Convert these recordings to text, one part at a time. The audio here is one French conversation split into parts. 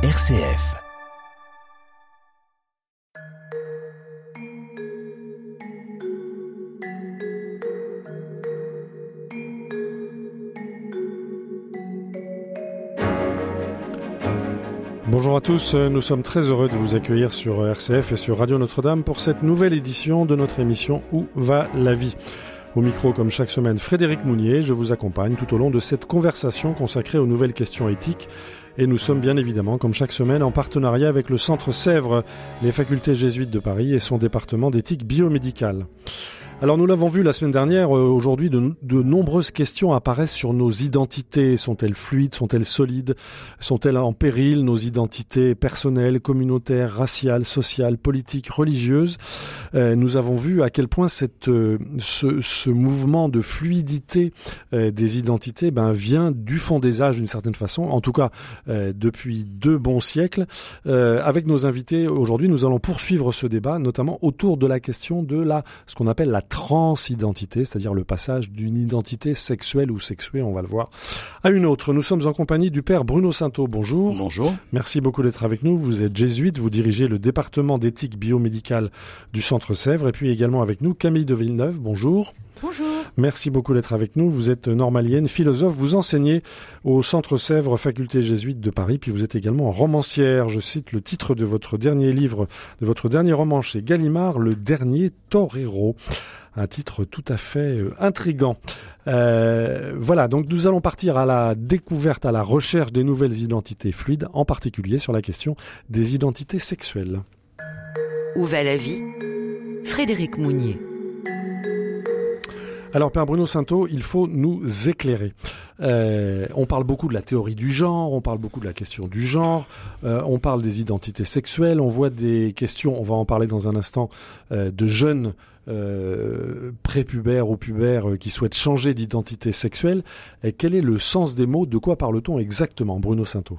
RCF. Bonjour à tous, nous sommes très heureux de vous accueillir sur RCF et sur Radio Notre-Dame pour cette nouvelle édition de notre émission Où va la vie? Au micro, comme chaque semaine, Frédéric Mounier, je vous accompagne tout au long de cette conversation consacrée aux nouvelles questions éthiques. Et nous sommes bien évidemment, comme chaque semaine, en partenariat avec le Centre Sèvres, les facultés jésuites de Paris et son département d'éthique biomédicale. Alors nous l'avons vu la semaine dernière, euh, aujourd'hui de, nombreuses questions apparaissent sur nos identités. Sont-elles fluides? Sont-elles solides? Sont-elles en péril Nos identités personnelles, communautaires, raciales, sociales, politiques, religieuses? Euh, nous avons vu à quel point cette, euh, ce, ce, mouvement de fluidité des identités ben, vient du fond des âges d'une certaine façon, en tout cas depuis deux bons siècles. avec nos invités aujourd'hui, nous allons poursuivre ce débat, notamment autour de la question de la ce qu'on appelle la transidentité, c'est-à-dire le passage d'une identité sexuelle ou sexuée, on va le voir, à une autre. Nous sommes en compagnie du père Bruno Sainteau. Bonjour. Bonjour. Merci beaucoup d'être avec nous. Vous êtes jésuite, vous dirigez le département d'éthique biomédicale du Centre Sèvres et puis également avec nous Camille de Villeneuve. Bonjour. Bonjour. Merci beaucoup d'être avec nous. Vous êtes normalienne, philosophe, vous enseignez au Centre Sèvres, faculté jésuite de Paris, puis vous êtes également romancière. Je cite le titre de votre dernier livre, de votre dernier roman chez Gallimard, Le dernier Torero un titre tout à fait euh, intrigant. Euh, voilà, donc nous allons partir à la découverte, à la recherche des nouvelles identités fluides, en particulier sur la question des identités sexuelles. Où va la vie? Frédéric Mounier. Alors, Père Bruno Sainteau, il faut nous éclairer. Euh, on parle beaucoup de la théorie du genre, on parle beaucoup de la question du genre, on parle des identités sexuelles, on voit des questions, on va en parler dans un instant, de jeunes euh, prépubères ou pubères euh, qui souhaitent changer d'identité sexuelle. Et quel est le sens des mots? De quoi parle-t-on exactement, Bruno Sainteau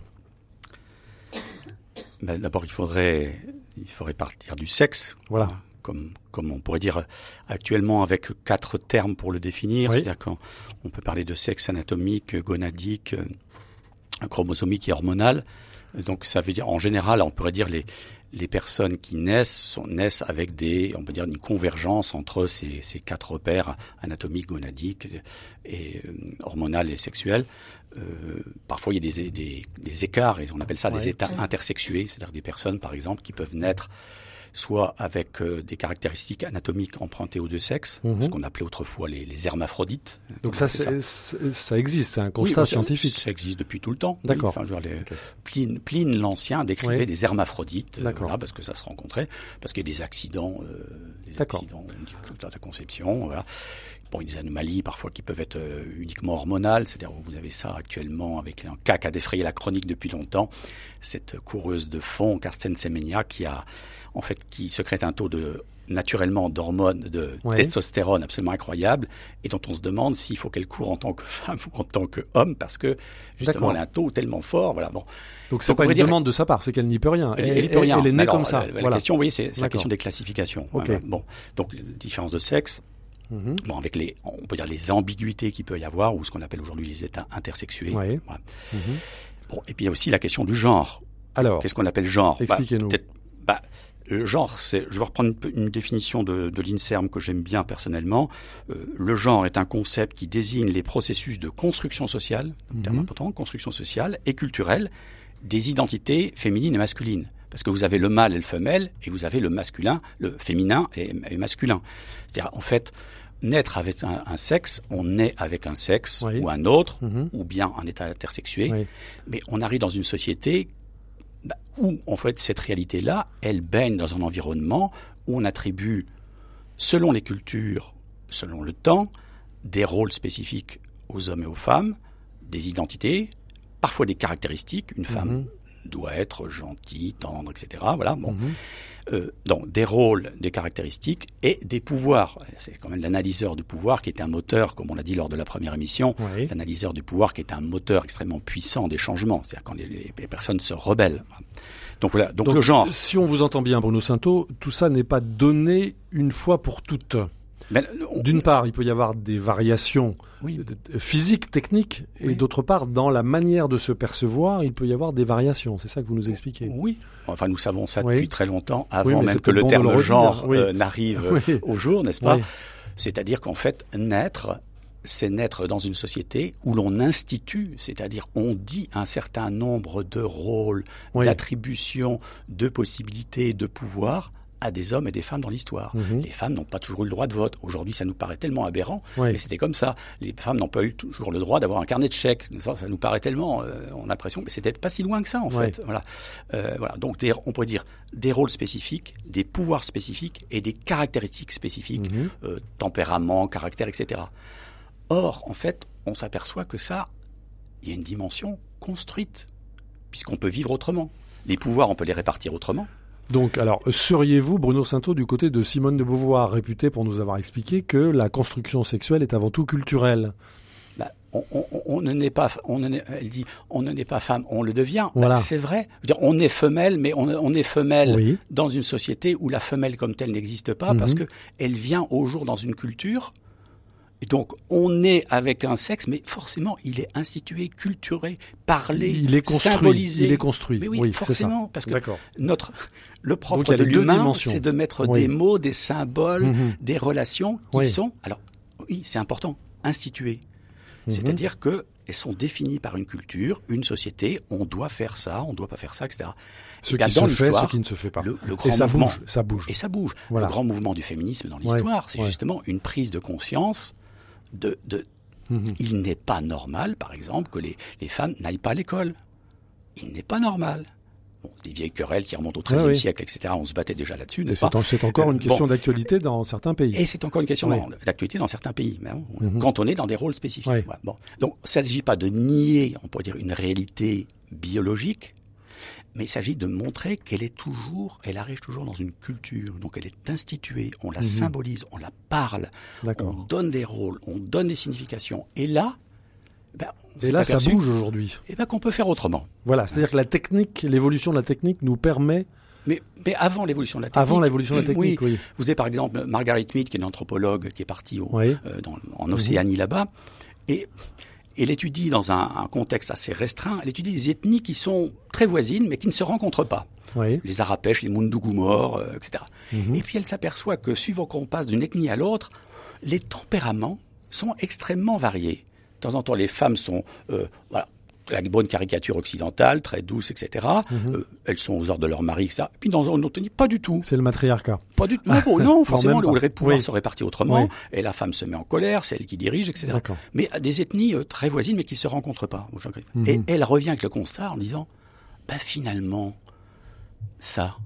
ben, D'abord, il faudrait, il faudrait partir du sexe. Voilà. Comme, comme on pourrait dire actuellement avec quatre termes pour le définir. C'est-à-dire qu'on peut parler de sexe anatomique, gonadique, euh, chromosomique et hormonal. Donc ça veut dire, en général, on pourrait dire les, les personnes qui naissent sont, naissent avec des, on peut dire, une convergence entre ces, ces quatre repères anatomiques, gonadiques et euh, hormonal et sexuels. Euh, parfois, il y a des, des, des, écarts, et on appelle ça des états intersexués, c'est-à-dire des personnes, par exemple, qui peuvent naître soit avec euh, des caractéristiques anatomiques empruntées aux deux sexes, mhm. ce qu'on appelait autrefois les, les hermaphrodites. Donc ça, ça. existe, c'est un constat scientifique. Ça, existe depuis tout le temps. D'accord. enfin, Pline, Pline l'Ancien décrivait des hermaphrodites, euh, voilà, parce que ça se rencontrait, parce qu'il y a des accidents, euh, des accidents de la conception. Voilà. Bon, il y a des anomalies parfois qui peuvent être euh, uniquement hormonales, c'est-à-dire vous avez ça actuellement avec un cas qui a défrayé la chronique depuis longtemps, cette coureuse de fond, Carsten Semenya, qui a en fait qui secrète un taux de naturellement d'hormones de testostérone absolument incroyable et dont on se demande s'il faut qu'elle court en tant que femme ou en tant qu'homme parce que justement elle a un taux tellement fort voilà bon. Donc c'est pas une demande de sa part c'est qu'elle n'y peut rien. Elle, elle, peut rien. elle est née comme ça. la, question vous voyez c'est la question des classifications. Bon. Donc différence de sexe mhm. Bon, avec les, on peut dire les ambiguïtés qu'il peut y avoir, ou ce qu'on appelle aujourd'hui les états intersexués. Mhm. Bon, et puis il y a aussi la question du genre. Alors, qu'est-ce qu'on appelle genre? Bah, Expliquez-nous. Bah, genre, c'est, je vais reprendre une, définition de, de l'INSERM que j'aime bien personnellement. Euh, le genre est un concept qui désigne les processus de construction sociale, mm terme important, construction sociale et culturelle des identités féminines et masculines. Parce que vous avez le mâle et le femelle, et vous avez le masculin, le féminin et, masculin. C'est-à-dire, en fait, naître avec un, sexe, on naît avec un sexe ou un autre, mhm. ou bien un état intersexué, mais on arrive dans une société bah, où en fait cette réalité-là, elle baigne dans un environnement où on attribue, selon les cultures, selon le temps, des rôles spécifiques aux hommes et aux femmes, des identités, parfois des caractéristiques. Une femme mhm. Doit être gentille, tendre, etc. Voilà. Bon. Mhm. Euh, donc des rôles, des caractéristiques et des pouvoirs. C'est quand même l'analyseur du pouvoir qui est un moteur, comme on l'a dit lors de la première émission, l'analyseur du pouvoir qui est un moteur extrêmement puissant des changements, c'est-à-dire quand les, personnes se rebellent. Donc voilà, donc, le genre. Si on vous entend bien, Bruno Sainteau, tout ça n'est pas donné une fois pour toutes. D'une part, il peut y avoir des variations physiques, techniques, et d'autre part, dans la manière de se percevoir, il peut y avoir des variations. C'est ça que vous nous expliquez. Oui. Enfin, nous savons ça depuis très longtemps, avant même que le terme genre euh, n'arrive au jour, n'est-ce pas C'est-à-dire qu'en fait, naître, c'est naître dans une société où l'on institue, c'est-à-dire on dit un certain nombre de rôles, d'attributions, de possibilités, de pouvoirs à des hommes et des femmes dans l'histoire. Mhm. Les femmes n'ont pas toujours eu le droit de vote. Aujourd'hui, ça nous paraît tellement aberrant, mais c'était comme ça. Les femmes n'ont pas eu toujours le droit d'avoir un carnet de chèques. Ça, ça nous paraît tellement, euh, on a l'impression, mais c'était pas si loin que ça en fait. Voilà, euh, voilà. Donc, on pourrait dire des rôles spécifiques, des pouvoirs spécifiques et des caractéristiques spécifiques, mhm. euh, tempérament, caractère, etc. Or, en fait, on s'aperçoit que ça, il y a une dimension construite, puisqu'on peut vivre autrement. Les pouvoirs, on peut les répartir autrement. Donc, alors, seriez-vous, Bruno Sainteau, du côté de Simone de Beauvoir, réputée pour nous avoir expliqué que la construction sexuelle est avant tout culturelle? Bah, on, ne n'est pas, on elle dit, on ne n'est pas femme, on le devient. Bah, c'est vrai. dire, on est femelle, mais on, est femelle dans une société où la femelle comme telle n'existe pas parce mhm. que elle vient au jour dans une culture et donc, on est avec un sexe, mais forcément, il est institué, culturé, parlé, il est construit, symbolisé. Il est construit. Mais oui, forcément, parce que notre le propre de l'humain, c'est de mettre des mots, des symboles, mhm. des relations qui sont, alors oui, c'est important, instituées. Mhm. C'est-à-dire que elles sont définies par une culture, une société. On doit faire ça, on ne doit pas faire ça, etc. Ce qui se fait, ce qui ne se fait pas. Le, grand et ça mouvement, bouge, ça bouge. Et ça bouge. Le grand mouvement du féminisme dans l'histoire, c'est justement une prise de conscience de, mhm. il n'est pas normal, par exemple, que les, femmes n'aillent pas à l'école. Il n'est pas normal. Bon, des vieilles querelles qui remontent au XIIIe siècle, etc. On se battait déjà là-dessus, n'est-ce pas C'est encore une question d'actualité dans certains pays. Et c'est encore une question d'actualité dans certains pays, mhm. quand on est dans des rôles spécifiques. Bon. Donc, il ne s'agit pas de nier, on pourrait dire, une réalité biologique, mais il s'agit de montrer qu'elle est toujours, elle arrive toujours dans une culture, donc elle est instituée, on la mhm. symbolise, on la parle, on donne des rôles, on donne des significations. Et là, ben, et là, ça bouge aujourd'hui. Et ben qu'on peut faire autrement. Voilà, c'est-à-dire que la technique, l'évolution de la technique nous permet mais, mais, avant l'évolution de la technique. Avant l'évolution de la technique, oui. Vous avez par exemple Margaret Mead, qui est une anthropologue, qui est partie au, euh, dans, en Océanie là-bas, et elle étudie dans un, contexte assez restreint, elle étudie des ethnies qui sont très voisines, mais qui ne se rencontrent pas. Les Arapèches, les Mundugumors, euh, etc. Mhm. Et puis elle s'aperçoit que suivant qu'on passe d'une ethnie à l'autre, les tempéraments sont extrêmement variés. De temps en temps, les femmes sont euh, voilà, la bonne caricature occidentale, très douce, etc. Mhm. Euh, elles sont aux ordres de leur mari, ça. Et puis dans un autre pas du tout. C'est le matriarcat. Pas du tout. Non, non forcément, le pouvoir se répartit autrement. Et la femme se met en colère, c'est elle qui dirige, etc. Mais des ethnies euh, très voisines, mais qui se rencontrent pas. Mhm. Et elle revient avec le constat en disant, bah finalement, ça,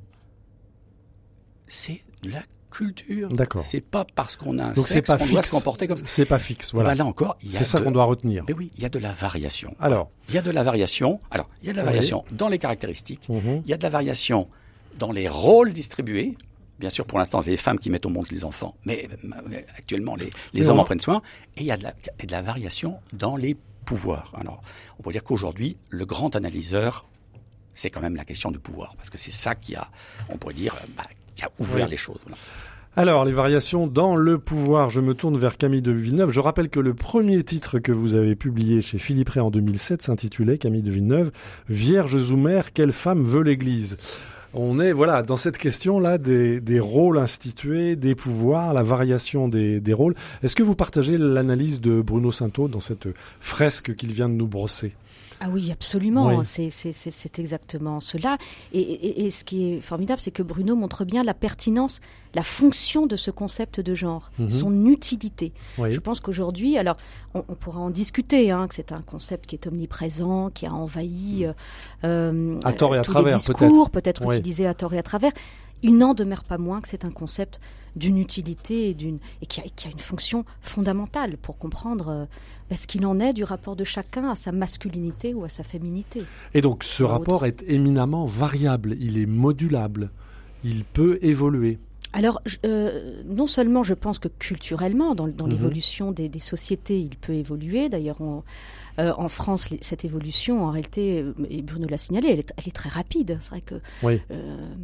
c'est de la culture. D'accord. C'est pas parce qu'on a un Donc sexe qu'on doit se comporter comme ça. C'est pas fixe. Voilà. Ben là encore, c'est ça qu'on doit retenir. Mais oui, il y a de la variation. Alors, il y a de la variation. Alors, il y a de la variation dans les caractéristiques. Mhm. Il y a de la variation dans les rôles distribués. Bien sûr, pour l'instant, c'est les femmes qui mettent au monde les enfants, mais euh, actuellement, les, les hommes en prennent soin. Et il y a de la, de la variation dans les pouvoirs. Alors, on peut dire qu'aujourd'hui, le grand analyseur, c'est quand même la question du pouvoir, parce que c'est ça qui a, on pourrait dire, bah, qui a ouvert les choses. Alors, les variations dans le pouvoir. Je me tourne vers Camille de Villeneuve. Je rappelle que le premier titre que vous avez publié chez Philippe Ray en 2007 s'intitulait, Camille de Villeneuve, Vierge Zoumer, quelle femme veut l'Église? On est voilà dans cette question-là des, rôles institués, des pouvoirs, la variation des, des rôles. Est-ce que vous partagez l'analyse de Bruno Sainteau dans cette fresque qu'il vient de nous brosser? Ah oui, absolument. C'est exactement cela. Et, ce qui est formidable, c'est que Bruno montre bien la pertinence, la fonction de ce concept de genre, mhm. son utilité. Je pense qu'aujourd'hui, alors on, pourra en discuter, hein, que c'est un concept qui est omniprésent, qui a envahi euh, euh à tort et à tous travers, les discours, peut-être utilisé à tort et à travers. Il n'en demeure pas moins que c'est un concept d'une utilité et, d'une, et qui, a, une fonction fondamentale pour comprendre euh, ben, ce qu'il en est du rapport de chacun à sa masculinité ou à sa féminité. Et donc ce rapport est éminemment variable, il est modulable, il peut évoluer. alors, non seulement je pense que culturellement, dans, dans mhm. l'évolution des, des, sociétés, il peut évoluer. D'ailleurs, on, euh, en France, cette évolution, en réalité, euh, et Bruno l'a signalé, elle est, elle est, très rapide. C'est vrai que euh,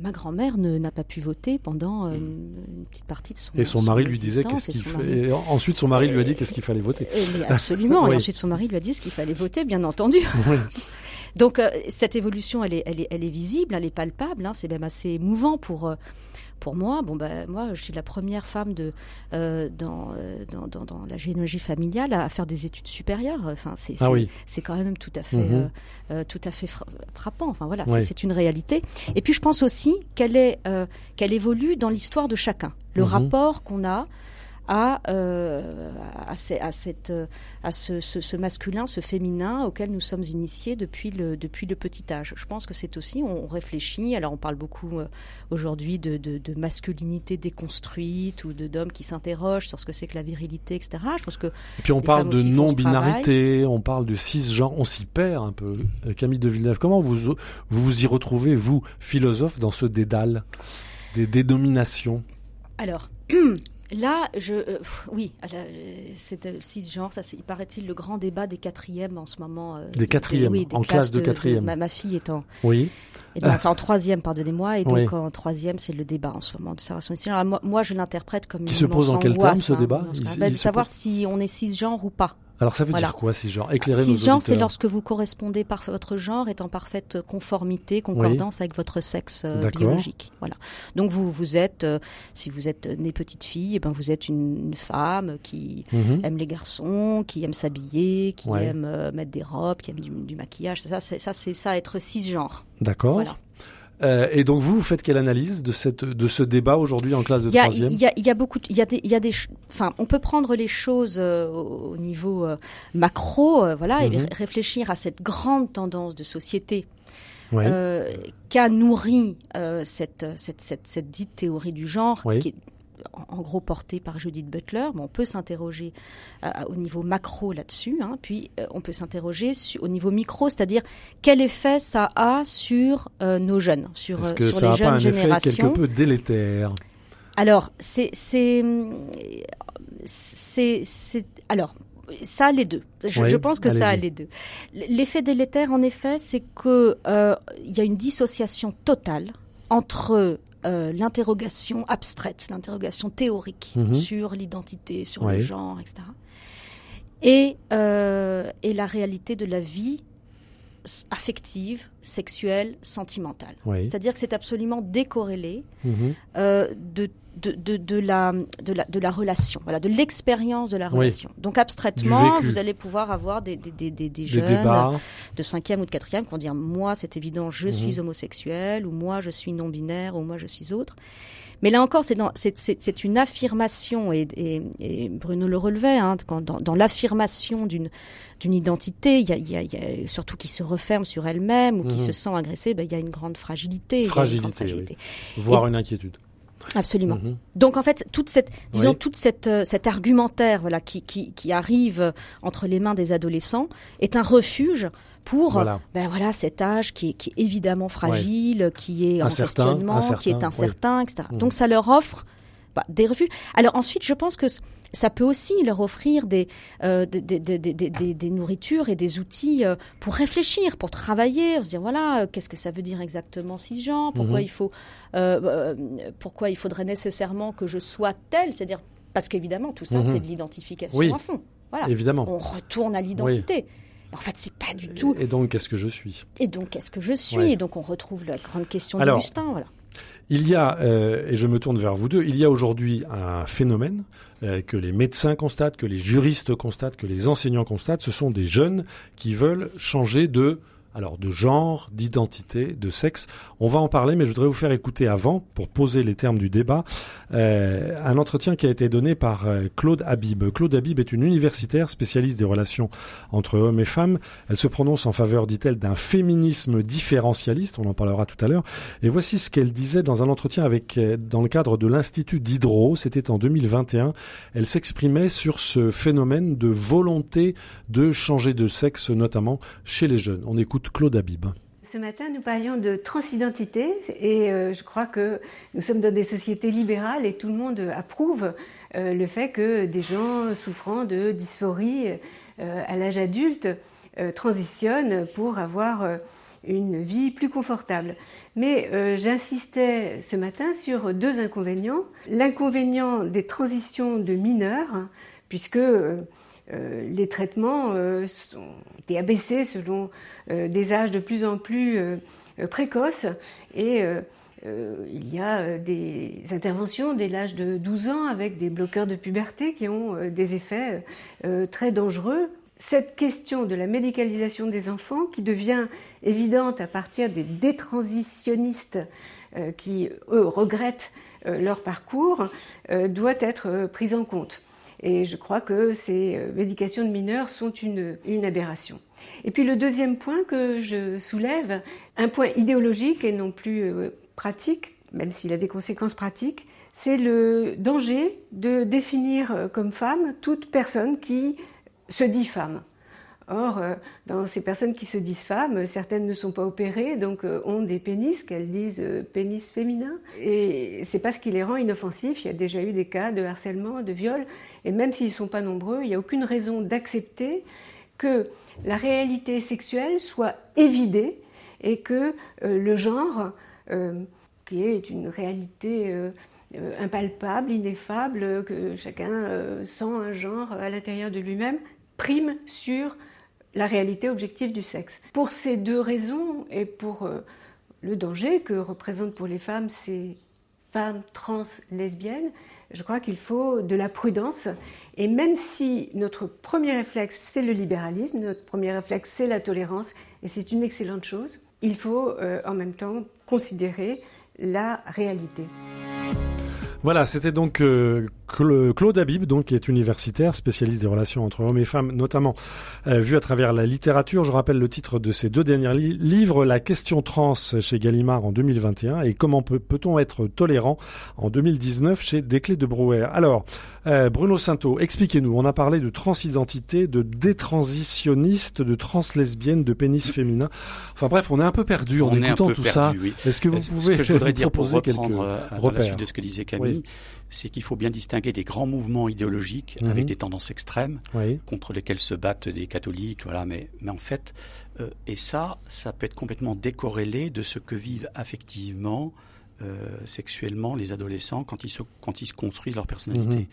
ma grand-mère n'a pas pu voter pendant mm. une petite partie de son Et son mari lui disait qu'est-ce qu'il fait. ensuite, son mari lui a dit qu'est-ce qu'il fallait voter. Mais absolument. Et ensuite, son mari lui a dit ce qu'il fallait voter, bien entendu. Donc cette évolution, elle est, elle est, elle est visible, elle est palpable. Hein, c'est même assez émouvant pour pour moi, bon ben moi, je suis la première femme de euh, dans, euh, dans, dans, dans, la généalogie familiale à, faire des études supérieures. Enfin, c'est ah c'est quand même tout à fait mhm. euh, tout à fait frappant. Enfin voilà, c'est une réalité. Et puis je pense aussi qu'elle est qu'elle évolue dans l'histoire de chacun. Le mhm. rapport qu'on a à, euh, à, à, cette, à ce, ce, ce, masculin, ce féminin auquel nous sommes initiés depuis le, depuis le petit âge. Je pense que c'est aussi, on réfléchit, alors on parle beaucoup euh, aujourd'hui de, de, de, masculinité déconstruite ou d'hommes qui s'interrogent sur ce que c'est que la virilité, etc. Je pense que Et puis on parle de non-binarité, on parle de cisgenre, on s'y perd un peu. Euh, Camille de Villeneuve, comment vous vous, vous y retrouvez, vous, philosophe, dans ce dédale des dénominations? Alors, Là, je, euh, oui, c'est le cisgenre. Ça, il paraît-il le grand débat des quatrièmes en ce moment. Euh, des quatrièmes, oui, en classe de, quatrième. ma, fille en. Oui. Et enfin, en troisième, pardonnez-moi, et donc en troisième, c'est le débat en ce moment de séparation Alors, moi, moi, je l'interprète comme qui se pose en quel terme ce hein, débat? il, De savoir si on est cisgenre ou pas. Alors ça veut dire quoi cisgenre Éclairez Cisgenre, c'est lorsque vous correspondez par votre genre est en parfaite conformité, concordance avec votre sexe euh, biologique. Voilà. Donc vous vous êtes, euh, si vous êtes née petite fille, et eh ben vous êtes une, femme qui mhm. aime les garçons, qui aime s'habiller, qui aime euh, mettre des robes, qui aime du, maquillage. Ça, c'est ça, c'est ça, être cisgenre. D'accord. Voilà. Euh, et donc vous, vous faites quelle analyse de cette de ce débat aujourd'hui en classe de troisième Il y a, y a beaucoup, il y a des, il y a des, enfin, on peut prendre les choses euh, au niveau euh, macro, voilà, et mhm. réfléchir à cette grande tendance de société qu'a nourri cette, cette, cette, cette, dite théorie du genre, qui est en gros porté par Judith Butler. on peut s'interroger euh, au niveau macro là-dessus, hein. puis euh, on peut s'interroger au niveau micro, c'est-à-dire quel effet ça a sur euh, nos jeunes, sur, sur les jeunes pas un générations. Effet quelque peu délétère? Alors, c'est, c'est, c'est, c'est, alors. Ça a les deux. Je, pense que ça a les deux. L'effet délétère, en effet, c'est que il y a une dissociation totale entre euh, l'interrogation abstraite, l'interrogation théorique mhm. sur l'identité, sur le genre, etc. Et, euh, et la réalité de la vie affective, sexuelle, sentimentale. C'est-à-dire que c'est absolument décorrélé mhm. euh, de de, de, de, la, de, la, de la relation, voilà, de l'expérience de la relation. Donc abstraitement, vous allez pouvoir avoir des, des, des, des, jeunes de cinquième ou de quatrième qui vont dire moi c'est évident je mhm. suis homosexuel ou moi je suis non binaire ou moi je suis autre. Mais là encore, c'est une affirmation, et, et, et, Bruno le relevait, hein, quand, dans, dans l'affirmation d'une d'une identité, il y a, y, a, y a, surtout qui se referme sur elle-même ou qui mhm. se sent agressée, ben, il y a une grande fragilité. Fragilité, fragilité. Oui. voire une inquiétude. Absolument. Mhm. Donc en fait, toute cette, disons, toute cette, euh, cet argumentaire, voilà, qui, qui, qui, arrive entre les mains des adolescents, est un refuge pour, ben voilà, cet âge qui est, qui est évidemment fragile, qui est en questionnement, qui est incertain, etc. Mhm. Donc ça leur offre bah, des refuges. Alors ensuite, je pense que ça peut aussi leur offrir des, euh, des, des, des, des, nourritures et des outils euh, pour réfléchir, pour travailler, se dire voilà, euh, qu'est-ce que ça veut dire exactement cisgenre Pourquoi mhm. il faut, euh, pourquoi il faudrait nécessairement que je sois tel C'est-à-dire parce qu'évidemment tout ça c'est de l'identification à fond. Voilà. Évidemment. On retourne à l'identité. En fait, c'est pas du tout. Et donc, qu'est-ce que je suis? Et donc, qu'est-ce que je suis? Et donc, on retrouve la grande question d'Augustin. Voilà. Il y a, euh, et je me tourne vers vous deux, il y a aujourd'hui un phénomène euh, que les médecins constatent, que les juristes constatent, que les enseignants constatent, ce sont des jeunes qui veulent changer de alors de genre, d'identité, de sexe. On va en parler, mais je voudrais vous faire écouter avant, pour poser les termes du débat, euh, un entretien qui a été donné par euh, Claude Habib. Claude Habib est une universitaire spécialiste des relations entre hommes et femmes. Elle se prononce en faveur, dit-elle, d'un féminisme différentialiste. On en parlera tout à l'heure. Et voici ce qu'elle disait dans un entretien avec, euh, dans le cadre de l'Institut d'Hydro. C'était en 2021. Elle s'exprimait sur ce phénomène de volonté de changer de sexe, notamment chez les jeunes. On écoute Claude Habib. Ce matin, nous parlions de transidentité et euh, je crois que nous sommes dans des sociétés libérales et tout le monde approuve euh, le fait que des gens souffrant de dysphorie euh, à l'âge adulte transitionnent pour avoir une vie plus confortable. Mais j'insistais ce matin sur deux inconvénients. L'inconvénient des transitions de mineurs, puisque euh, les traitements euh, sont été abaissés selon euh, des âges de plus en plus précoces et il y a des interventions dès l'âge de 12 ans avec des bloqueurs de puberté qui ont des effets très dangereux. Cette question de la médicalisation des enfants qui devient évidente à partir des détransitionnistes qui, eux, regrettent leur parcours, doit être prise en compte. Et je crois que ces euh, médications de mineurs sont une, aberration. Et puis le deuxième point que je soulève, un point idéologique et non plus euh, pratique, même s'il a des conséquences pratiques, c'est le danger de définir euh, comme femme toute personne qui se dit femme. Or, euh, dans ces personnes qui se disent femmes, certaines ne sont pas opérées, donc euh, ont des pénis qu'elles disent euh, pénis féminin. Et c'est pas ce qui les rend inoffensifs. Il y a déjà eu des cas de harcèlement, de viol, et même s'ils ne sont pas nombreux, il n'y a aucune raison d'accepter que la réalité sexuelle soit évidée et que le genre, qui est une réalité impalpable, ineffable, que chacun sent un genre à l'intérieur de lui-même, prime sur la réalité objective du sexe. Pour ces deux raisons et pour euh, le danger que représentent pour les femmes ces femmes trans lesbiennes, je crois qu'il faut de la prudence. Et même si notre premier réflexe, c'est le libéralisme, notre premier réflexe, c'est la tolérance, et c'est une excellente chose, il faut euh, en même temps considérer la réalité. Voilà, c'était donc euh, Claude Habib, donc qui est universitaire, spécialiste des relations entre hommes et femmes, notamment euh, vu à travers la littérature. Je rappelle le titre de ses deux derniers livres La question trans chez Gallimard en 2021 et Comment peut-on être tolérant en 2019 chez Desclés de Brouwer. Alors, euh, Bruno Sainteau, expliquez-nous. On a parlé de transidentité, de détransitionniste, de translesbienne, de pénis féminin. Enfin bref, on est un peu perdu en écoutant tout ça. Est-ce que vous pouvez ce que je voudrais dire pour reprendre à la suite de ce que disait Camille c'est qu'il faut bien distinguer des grands mouvements idéologiques mhm. avec des tendances extrêmes contre lesquelles se battent des catholiques, voilà. Mais, mais en fait, euh, et ça, ça peut être complètement décorrélé de ce que vivent affectivement, euh, sexuellement les adolescents quand ils se, quand ils se construisent leur personnalité. Mhm.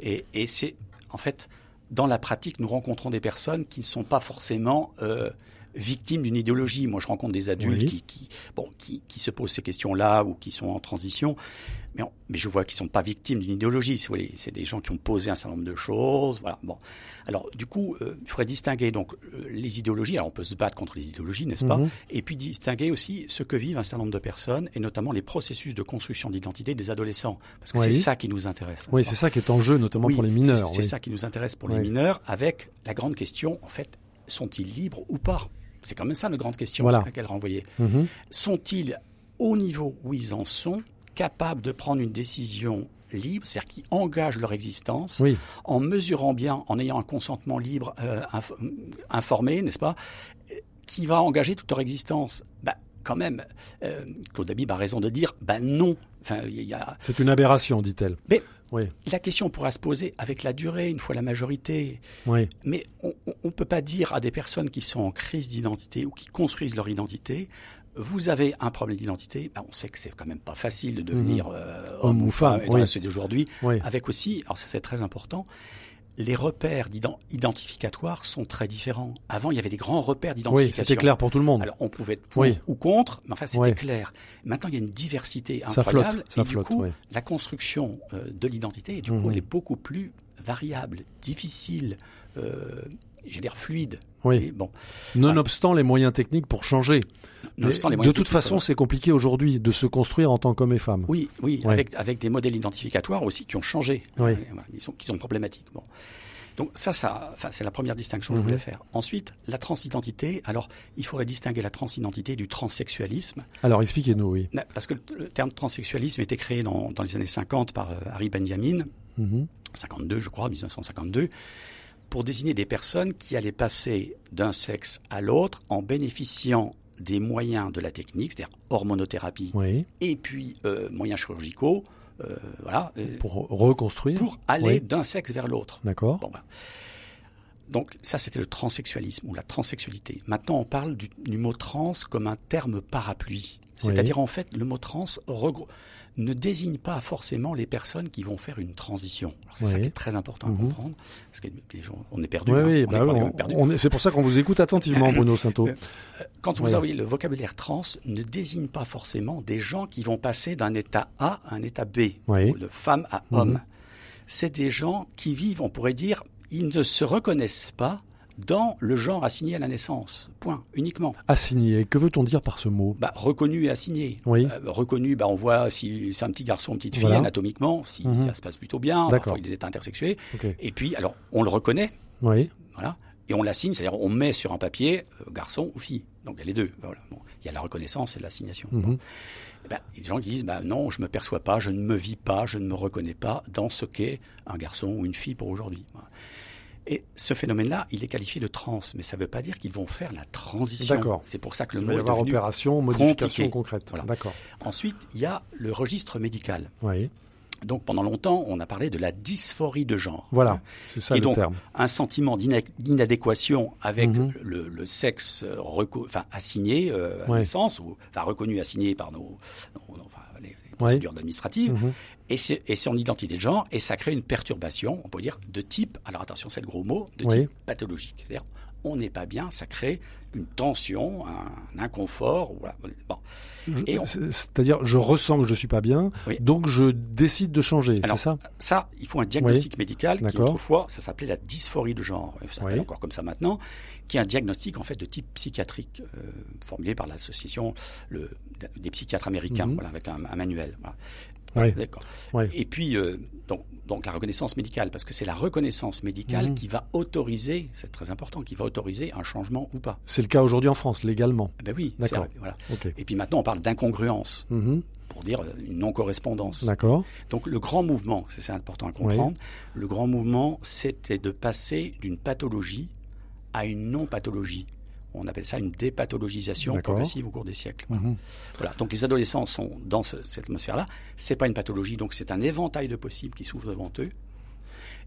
Et, et c'est, en fait, dans la pratique, nous rencontrons des personnes qui ne sont pas forcément euh, victimes d'une idéologie. Moi, je rencontre des adultes qui, qui, bon, qui, qui, se posent ces questions-là ou qui sont en transition, mais, mais je vois qu'ils sont pas victimes d'une idéologie. C'est des gens qui ont posé un certain nombre de choses. Voilà. Bon. Alors, du coup, euh, il faudrait distinguer donc euh, les idéologies. Alors, on peut se battre contre les idéologies, n'est-ce pas mhm. Et puis distinguer aussi ce que vivent un certain nombre de personnes, et notamment les processus de construction d'identité des adolescents, parce que c'est ça qui nous intéresse. Oui, c'est ça qui est en jeu, notamment pour les mineurs. C'est ça qui nous intéresse pour les mineurs, avec la grande question, en fait, sont-ils libres ou pas? C'est quand même ça la grande question à laquelle renvoyer. Mhm. Sont-ils au niveau où ils en sont capables de prendre une décision libre, c'est-à-dire qui engagent leur existence, en mesurant bien, en ayant un consentement libre, euh, informé, n'est-ce pas, qui va engager toute leur existence? Bah, quand même, euh, Claude Habib a raison de dire, ben non. Enfin, a... C'est une aberration, dit-elle. Mais oui. La question pourra se poser avec la durée, une fois la majorité. Oui. Mais on ne peut pas dire à des personnes qui sont en crise d'identité ou qui construisent leur identité, vous avez un problème d'identité, ben on sait que c'est quand même pas facile de devenir mhm. euh, homme, ou femme, dans oui. d'aujourd'hui, avec aussi, alors ça c'est très important, les repères identificatoires sont très différents. Avant, il y avait des grands repères d'identification. Oui, c'était clair pour tout le monde. Alors, on pouvait être pour ou contre, mais enfin, c'était clair. Maintenant, il y a une diversité incroyable. Ça flotte, et du coup, la construction euh, de l'identité, du coup, mhm. elle est beaucoup plus variable, difficile, euh, j'ai l'air fluide. Oui. bon. Nonobstant les moyens techniques pour changer. de toute façon, c'est compliqué aujourd'hui de se construire en tant qu'homme et femme. Oui, oui, avec, avec des modèles identificatoires aussi qui ont changé, oui. qui, sont, qui sont problématiques. Bon. Donc ça, ça, enfin, c'est la première distinction que je voulais mhm. faire. Ensuite, la transidentité. Alors, il faudrait distinguer la transidentité du transsexualisme. Alors, expliquez-nous, oui. Parce que le terme transsexualisme été créé dans, dans les années 50 par euh, Harry Benjamin, 52, mhm. je crois, 1952 pour désigner des personnes qui allaient passer d'un sexe à l'autre en bénéficiant des moyens de la technique, c'est-à-dire hormonothérapie, et puis euh, moyens chirurgicaux, euh, voilà. Pour reconstruire Pour aller d'un sexe vers l'autre. D'accord. Bon, ben. Donc ça, c'était le transsexualisme ou la transsexualité. Maintenant, on parle du, du mot trans comme un terme parapluie. C'est-à-dire, en fait, le mot trans ne désigne pas forcément les personnes qui vont faire une transition. C'est ça qui est très important à mhm. comprendre, parce que les gens, on est perdu. Oui, oui, c'est pour ça qu'on vous écoute attenement, Bruno Sainto. Euh, quand vous avez le vocabulaire trans ne désigne pas forcément des gens qui vont passer d'un état A à un état B, de femme à mhm. homme. C'est des gens qui vivent, on pourrait dire, ils ne se reconnaissent pas dans le genre assigné à la naissance. Point, uniquement. Assigné, que veut-on dire par ce mot? Bah, Reconnu et assigné. Oui. Euh, reconnu, bah, on voit si c'est un petit garçon, une petite fille anatomiquement, si mhm. ça se passe plutôt bien, parfois il est intersexués. Et puis, alors, on le reconnaît. Oui. Voilà. Et on l'assigne, c'est-à-dire on met sur un papier euh, garçon ou fille. Donc il y a les deux. Voilà. il y a la reconnaissance et l'assignation. Mhm. Eh ben, il y a des gens qui disent bah, non, je me perçois pas, je ne me vis pas, je ne me reconnais pas dans ce qu'est un garçon ou une fille pour aujourd'hui. Et ce phénomène-là, il est qualifié de trans, mais ça ne veut pas dire qu'ils vont faire la transition. D'accord. C'est pour ça que le mot va y avoir opération, modification concrète. D'accord. Ensuite, il y a le registre médical. Oui. Donc pendant longtemps, on a parlé de la dysphorie de genre. Voilà, c'est ça qui est donc terme. un sentiment d'inadéquation avec mhm. le, sexe enfin, assigné euh, à naissance, ou enfin reconnu, assigné par nos, les, procédures administratives. Mhm et, son identité de genre, et ça crée une perturbation, on peut dire, de type, alors attention, c'est le gros mot, de type pathologique. C'est-à-dire, on n'est pas bien, ça crée une tension, un, inconfort. Voilà. Bon. C'est-à-dire, je ressens que je suis pas bien, donc je décide de changer, c'est ça? Ça, il faut un diagnostic médical qui, autrefois, ça s'appelait la dysphorie de genre, ça s'appelle encore comme ça maintenant, qui est un diagnostic en fait de type psychiatrique, euh, formulé par l'association des psychiatres américains, mhm. voilà, avec un, manuel. Voilà. D'accord. Et puis, euh, donc, donc la reconnaissance médicale, parce que c'est la reconnaissance médicale mmh. qui va autoriser, c'est très important, qui va autoriser un changement ou pas. C'est le cas aujourd'hui en France, légalement. Eh ben oui, d'accord. Voilà. Et puis maintenant, on parle d'incongruence. Mmh. Pour dire euh, une non-correspondance. D'accord. Donc le grand mouvement, c'est important à comprendre, le grand mouvement, c'était de passer d'une pathologie à une non-pathologie. On appelle ça une dépathologisation progressive au cours des siècles. Mhm. Voilà. Donc les adolescents sont dans cette atmosphère-là. C'est pas une pathologie, donc c'est un éventail de possibles qui s'ouvre devant eux.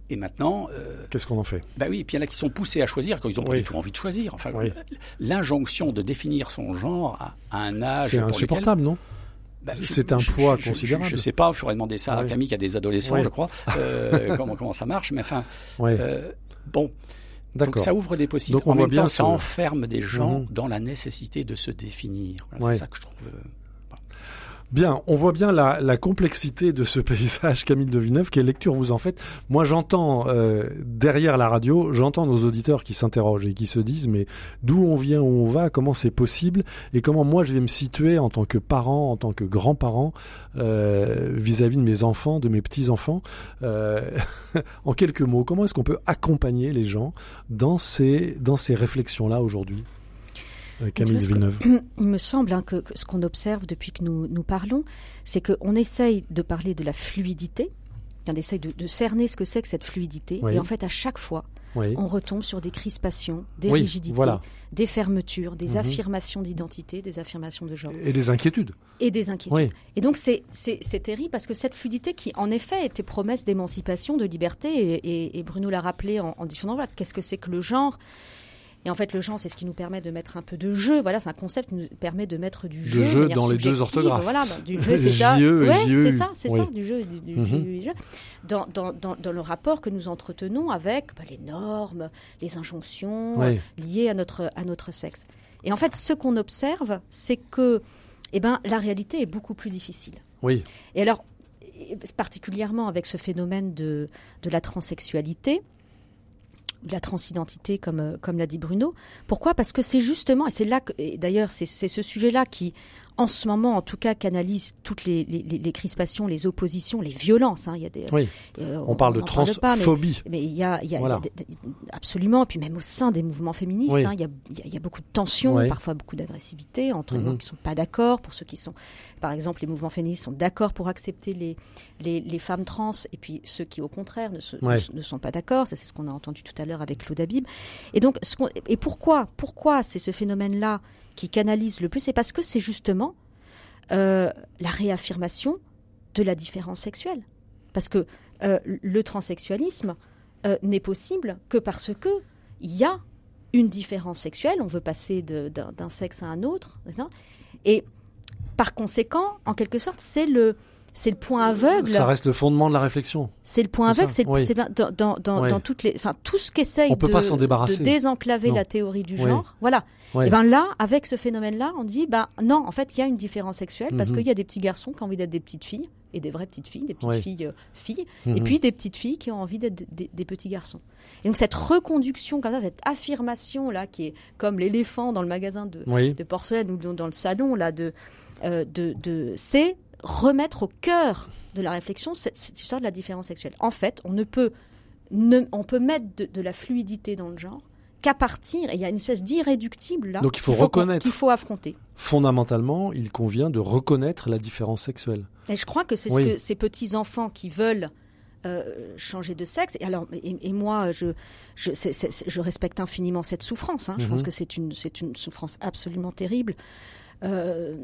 Et maintenant, euh, qu'est-ce qu'on en fait? Bah oui, et puis il y en a qui sont poussés à choisir quand ils ont pas du tout envie de choisir. Enfin, l'injonction de définir son genre à, un âge, c'est insupportable, non? Bah, c'est un poids considérable. Je ne sais pas, il faudrait demander ça à Camille qui a des adolescents, je crois, euh, comment, comment ça marche. Mais enfin, euh, bon, donc ça ouvre des possibles. Donc on en voit même bien temps, ça enferme des gens mhm. dans la nécessité de se définir. C'est ça que je trouve. Bien, on voit bien la, la, complexité de ce paysage, Camille de Villeneuve. Quelle lecture vous en faites? Moi, j'entends euh, derrière la radio, j'entends nos auditeurs qui s'interrogent et qui se disent mais d'où on vient, où on va, comment c'est possible et comment moi je vais me situer en tant que parent, en tant que grand-parent euh, vis-à-vis de mes enfants, de mes petits enfants. Euh, en quelques mots, comment est-ce qu'on peut accompagner les gens dans ces dans ces réflexions là euh, il me semble hein, que, ce qu'on observe depuis que nous, nous parlons, c'est qu'on essaye de parler de la fluidité, on essaye de, cerner ce que c'est que cette fluidité, et en fait, à chaque fois, on retombe sur des crispations, des rigidités, des fermetures, des mhm. affirmations d'identité, des affirmations de genre. Et des inquiétudes. Et des inquiétudes. Et donc c'est terrible parce que cette fluidité qui en effet était promesse d'émancipation, de liberté, et, Bruno l'a rappelé en, en disant voilà, qu'est-ce que c'est que le genre? Et en fait, le genre, c'est ce qui nous permet de mettre un peu de jeu. Voilà, c'est un concept qui nous permet de mettre du jeu. De jeu dans les deux orthographes. Voilà, du jeu, c'est ça. c'est ça, c'est ça, du jeu, du, mhm. jeu. Dans, dans, dans, le rapport que nous entretenons avec bah, les normes, les injonctions liées à notre, à notre sexe. Et en fait, ce qu'on observe, c'est que eh ben, la réalité est beaucoup plus difficile. Oui. Et alors, particulièrement avec ce phénomène de, de la transsexualité, la transidentité, comme, euh, comme l'a dit Bruno. Pourquoi? Parce que c'est justement, et c'est là d'ailleurs, c'est ce sujet-là qui, en ce moment, en tout cas, canalise toutes les, les, les crispations, les oppositions, les violences. Hein. Il y a des, oui. Euh, on, parle de transphobie. mais, il y a, il y a, absolument, puis même au sein des mouvements féministes, hein, il, y a, il, y a, beaucoup de tensions, parfois beaucoup d'agressivité entre les gens qui sont pas d'accord, pour ceux qui sont, par exemple, les mouvements féministes sont d'accord pour accepter les, les, les, femmes trans, et puis ceux qui, au contraire, ne, ne, sont pas d'accord. Ça, c'est ce qu'on a entendu tout à l'heure avec Claude Habib. Et donc, ce et pourquoi, pourquoi c'est ce phénomène-là qui canalise le plus, c'est parce que c'est justement euh, la réaffirmation de la différence sexuelle. Parce que euh, le transsexualisme euh, n'est possible que parce que il y a une différence sexuelle, on veut passer d'un sexe à un autre, et par conséquent, en quelque sorte, c'est le, c'est le point aveugle. Ça reste le fondement de la réflexion. C'est le point aveugle, c'est dans, dans, dans, toutes les, enfin tout ce qu'essaye de, de, désenclaver la théorie du genre. Voilà. Et ben là, avec ce phénomène-là, on dit, bah non, en fait, il y a une différence sexuelle parce mhm. qu'il y a des petits garçons qui ont envie d'être des petites filles et des vraies petites filles, des petites filles euh, filles, et mhm. puis des petites filles qui ont envie d'être des, petits garçons. Et donc cette reconduction comme ça, cette affirmation là, qui est comme l'éléphant dans le magasin de, de porcelaine ou dans, le salon là de euh, de, de c'est remettre au cœur de la réflexion cette, histoire de la différence sexuelle. En fait, on ne peut, on peut mettre de, la fluidité dans le genre qu'à partir, et il y a une espèce d'irréductible là. Donc il faut, reconnaître. Qu'il faut affronter. Fondamentalement, il convient de reconnaître la différence sexuelle. Et je crois que c'est ce que ces petits enfants qui veulent euh, changer de sexe. Et alors, et, moi, je, je, je, respecte infiniment cette souffrance. Hein. Je pense mhm. que c'est une, c'est une souffrance absolument terrible. Euh,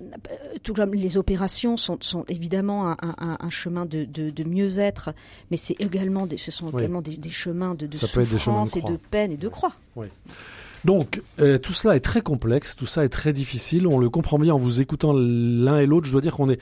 tout comme les opérations sont, sont évidemment un, chemin de, de, mieux-être, mais c'est également des, ce sont également des, chemins de, de souffrance et de peine et de croix. Donc, euh, tout cela est très complexe, tout ça est très difficile. On le comprend bien en vous écoutant l'un et l'autre. Je dois dire qu'on est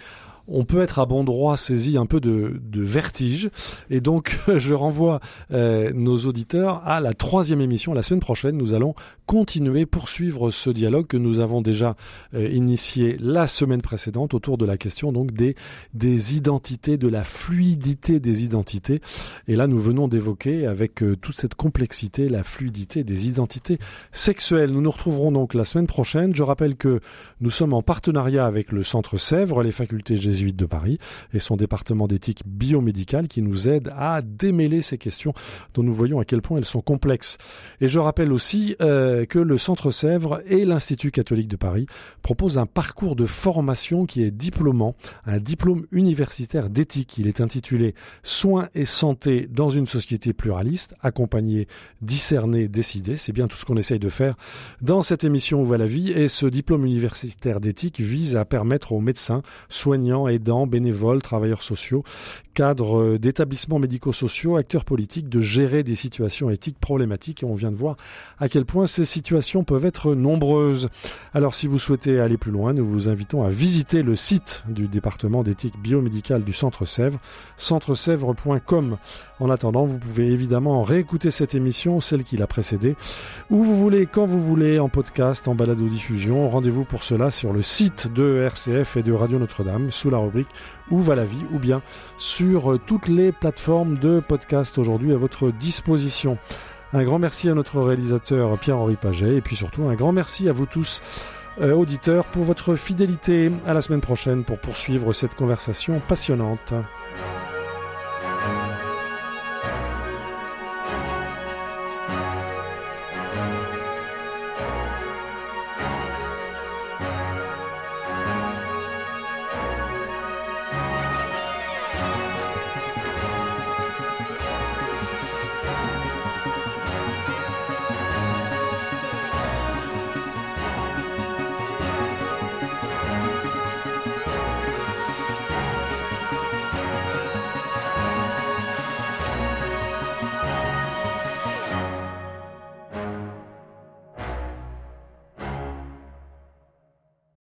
on peut être à bon droit saisi un peu de, vertige. Et donc, je renvoie euh, nos auditeurs à la troisième émission. La semaine prochaine, nous allons continuer, poursuivre ce dialogue que nous avons déjà euh, initié la semaine précédente autour de la question donc des, des identités, de la fluidité des identités. Et là, nous venons d'évoquer avec euh, toute cette complexité la fluidité des identités sexuelles. Nous nous retrouverons donc la semaine prochaine. Je rappelle que nous sommes en partenariat avec le Centre Sèvres, les facultés de Paris et son département d'éthique biomédicale qui nous aide à démêler ces questions dont nous voyons à quel point elles sont complexes. Et je rappelle aussi euh, que le Centre Sèvres et l'Institut catholique de Paris proposent un parcours de formation qui est diplômant, un diplôme universitaire d'éthique. Il est intitulé Soins et santé dans une société pluraliste, accompagner, discerner, décider. C'est bien tout ce qu'on essaye de faire dans cette émission Où va la vie et ce diplôme universitaire d'éthique vise à permettre aux médecins, soignants aidants, bénévoles, travailleurs sociaux, cadres euh, d'établissements médico-sociaux, acteurs politiques, de gérer des situations éthiques problématiques. Et on vient de voir à quel point ces situations peuvent être nombreuses. Alors si vous souhaitez aller plus loin, nous vous invitons à visiter le site du département d'éthique biomédicale du Centre Sèvres, centresèvres.com. En attendant, vous pouvez évidemment réécouter cette émission, celle qui l'a précédée, où vous voulez, quand vous voulez, en podcast, en balado-diffusion. Rendez-vous pour cela sur le site de RCF et de Radio Notre-Dame, sous la rubrique Où va la vie, ou bien sur toutes les plateformes de podcast aujourd'hui à votre disposition. Un grand merci à notre réalisateur Pierre-Henri Paget, et puis surtout un grand merci à vous tous. Euh, auditeurs, pour votre fidélité. À la semaine prochaine pour poursuivre cette conversation passionnante.